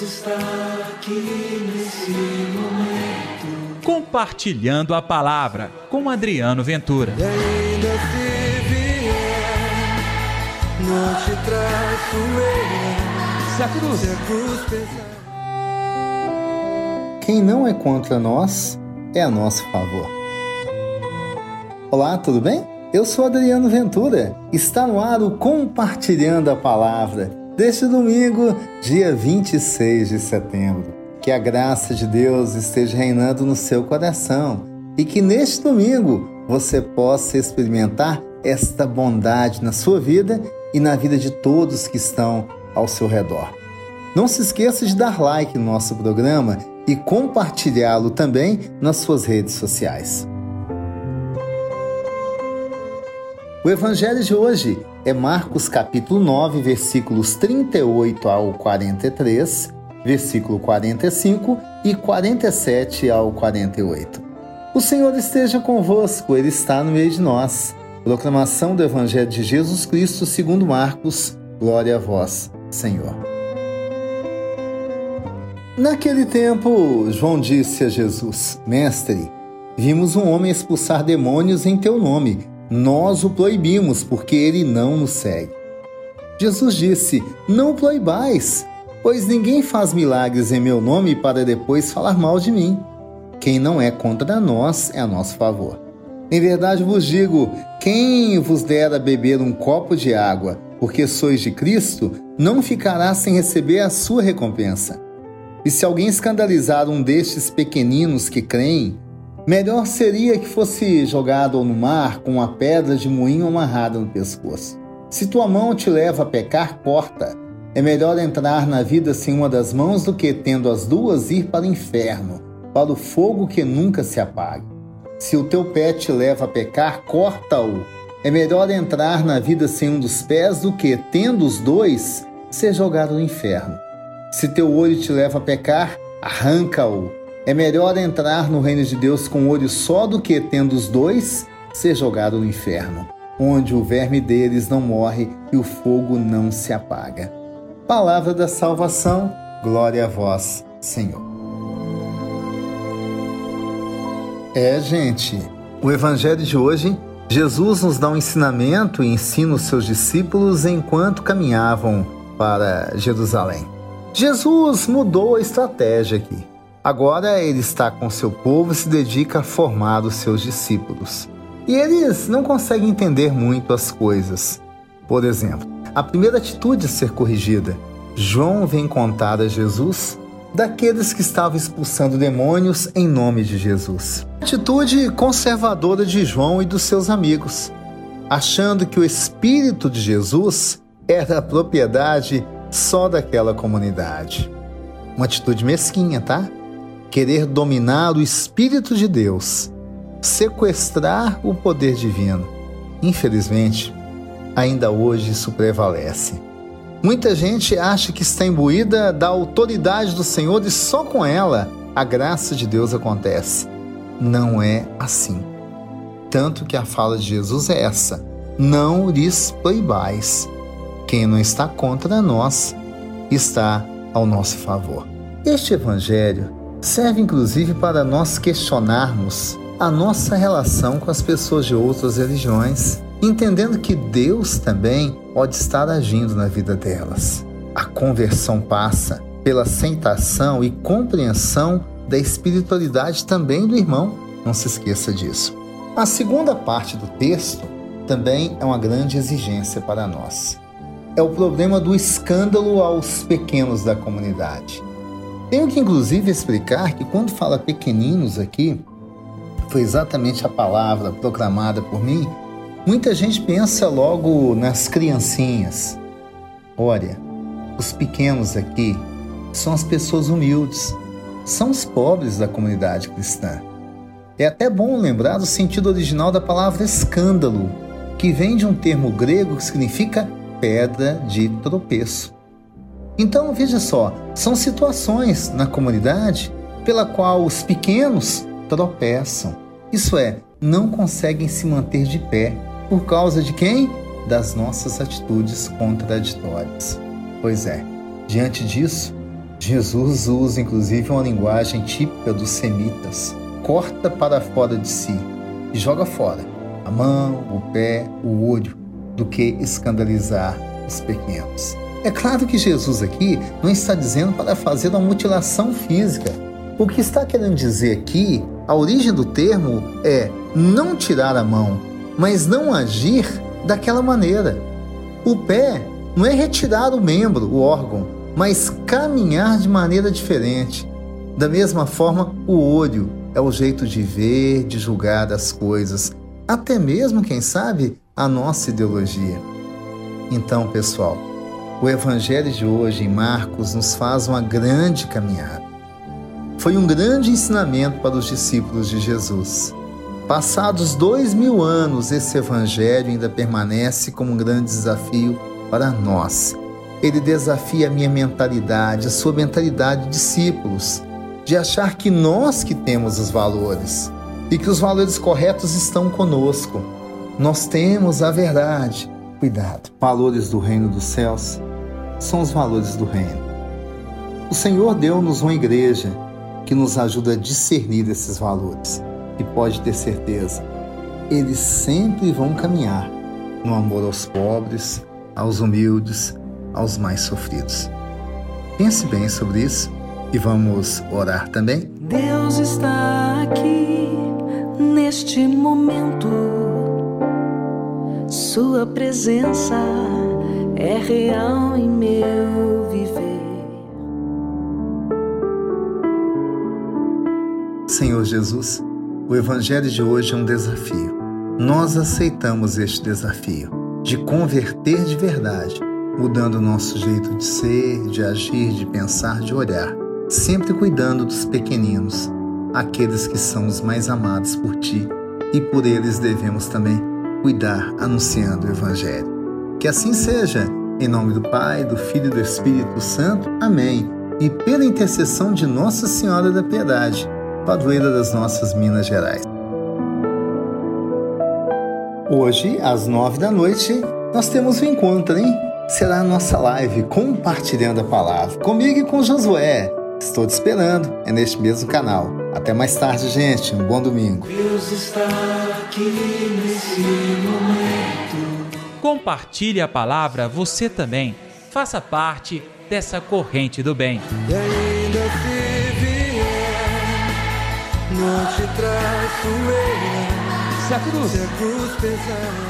Deus está aqui nesse momento. Compartilhando a palavra com Adriano Ventura. E ainda se vier, não te traço eu. Se a cruz. Se a cruz pesar. Quem não é contra nós é a nosso favor. Olá, tudo bem? Eu sou Adriano Ventura. Está no ar o Compartilhando a Palavra deste domingo, dia 26 de setembro. Que a graça de Deus esteja reinando no seu coração e que neste domingo você possa experimentar esta bondade na sua vida e na vida de todos que estão ao seu redor. Não se esqueça de dar like no nosso programa e compartilhá-lo também nas suas redes sociais. O evangelho de hoje é Marcos capítulo 9, versículos 38 ao 43, versículo 45 e 47 ao 48. O Senhor esteja convosco, ele está no meio de nós. Proclamação do evangelho de Jesus Cristo, segundo Marcos. Glória a vós, Senhor. Naquele tempo, João disse a Jesus: Mestre, vimos um homem expulsar demônios em teu nome nós o proibimos, porque ele não nos segue. Jesus disse: Não proibais, pois ninguém faz milagres em meu nome para depois falar mal de mim. Quem não é contra nós é a nosso favor. Em verdade vos digo: quem vos der a beber um copo de água, porque sois de Cristo, não ficará sem receber a sua recompensa. E se alguém escandalizar um destes pequeninos que creem, Melhor seria que fosse jogado no mar com uma pedra de moinho amarrada no pescoço. Se tua mão te leva a pecar, corta. É melhor entrar na vida sem uma das mãos do que, tendo as duas, ir para o inferno, para o fogo que nunca se apaga. Se o teu pé te leva a pecar, corta-o. É melhor entrar na vida sem um dos pés do que, tendo os dois, ser jogado no inferno. Se teu olho te leva a pecar, arranca-o. É melhor entrar no reino de Deus com um olho só do que, tendo os dois, ser jogado no inferno, onde o verme deles não morre e o fogo não se apaga. Palavra da salvação, glória a vós, Senhor. É, gente, o evangelho de hoje, Jesus nos dá um ensinamento e ensina os seus discípulos enquanto caminhavam para Jerusalém. Jesus mudou a estratégia aqui. Agora ele está com seu povo e se dedica a formar os seus discípulos. E eles não conseguem entender muito as coisas. Por exemplo, a primeira atitude a ser corrigida. João vem contar a Jesus daqueles que estavam expulsando demônios em nome de Jesus. Atitude conservadora de João e dos seus amigos, achando que o Espírito de Jesus era propriedade só daquela comunidade. Uma atitude mesquinha, tá? Querer dominar o Espírito de Deus, sequestrar o poder divino. Infelizmente, ainda hoje isso prevalece. Muita gente acha que está imbuída da autoridade do Senhor e só com ela a graça de Deus acontece. Não é assim. Tanto que a fala de Jesus é essa: não lhes proibais. Quem não está contra nós está ao nosso favor. Este evangelho serve inclusive para nós questionarmos a nossa relação com as pessoas de outras religiões, entendendo que Deus também pode estar agindo na vida delas. A conversão passa pela aceitação e compreensão da espiritualidade também do irmão, não se esqueça disso. A segunda parte do texto também é uma grande exigência para nós. É o problema do escândalo aos pequenos da comunidade. Tenho que inclusive explicar que quando fala pequeninos aqui, foi exatamente a palavra proclamada por mim, muita gente pensa logo nas criancinhas. Olha, os pequenos aqui são as pessoas humildes, são os pobres da comunidade cristã. É até bom lembrar do sentido original da palavra escândalo, que vem de um termo grego que significa pedra de tropeço. Então, veja só, são situações na comunidade pela qual os pequenos tropeçam. Isso é, não conseguem se manter de pé por causa de quem? Das nossas atitudes contraditórias. Pois é, diante disso, Jesus usa inclusive uma linguagem típica dos semitas. Corta para fora de si e joga fora a mão, o pé, o olho, do que escandalizar os pequenos. É claro que Jesus aqui não está dizendo para fazer uma mutilação física. O que está querendo dizer aqui, a origem do termo é não tirar a mão, mas não agir daquela maneira. O pé não é retirar o membro, o órgão, mas caminhar de maneira diferente. Da mesma forma, o olho é o jeito de ver, de julgar as coisas, até mesmo, quem sabe, a nossa ideologia. Então, pessoal, o Evangelho de hoje em Marcos nos faz uma grande caminhada. Foi um grande ensinamento para os discípulos de Jesus. Passados dois mil anos, esse Evangelho ainda permanece como um grande desafio para nós. Ele desafia a minha mentalidade, a sua mentalidade de discípulos, de achar que nós que temos os valores e que os valores corretos estão conosco. Nós temos a verdade. Cuidado, valores do reino dos céus são os valores do reino. O Senhor deu-nos uma igreja que nos ajuda a discernir esses valores e pode ter certeza, eles sempre vão caminhar no amor aos pobres, aos humildes, aos mais sofridos. Pense bem sobre isso e vamos orar também. Deus está aqui neste momento. Sua presença é real em meu viver. Senhor Jesus, o Evangelho de hoje é um desafio. Nós aceitamos este desafio de converter de verdade, mudando nosso jeito de ser, de agir, de pensar, de olhar, sempre cuidando dos pequeninos, aqueles que são os mais amados por ti, e por eles devemos também cuidar anunciando o Evangelho. Que assim seja, em nome do Pai, do Filho e do Espírito Santo. Amém. E pela intercessão de Nossa Senhora da Piedade padroeira das nossas Minas Gerais. Hoje, às nove da noite, nós temos um encontro, hein? Será a nossa live compartilhando a palavra. Comigo e com Josué. Estou te esperando, é neste mesmo canal. Até mais tarde, gente. Um bom domingo. Deus está aqui nesse momento. Compartilhe a palavra você também. Faça parte dessa corrente do bem. E ainda se vier, não te traço eu. Se a cruz Se a cruz pesar.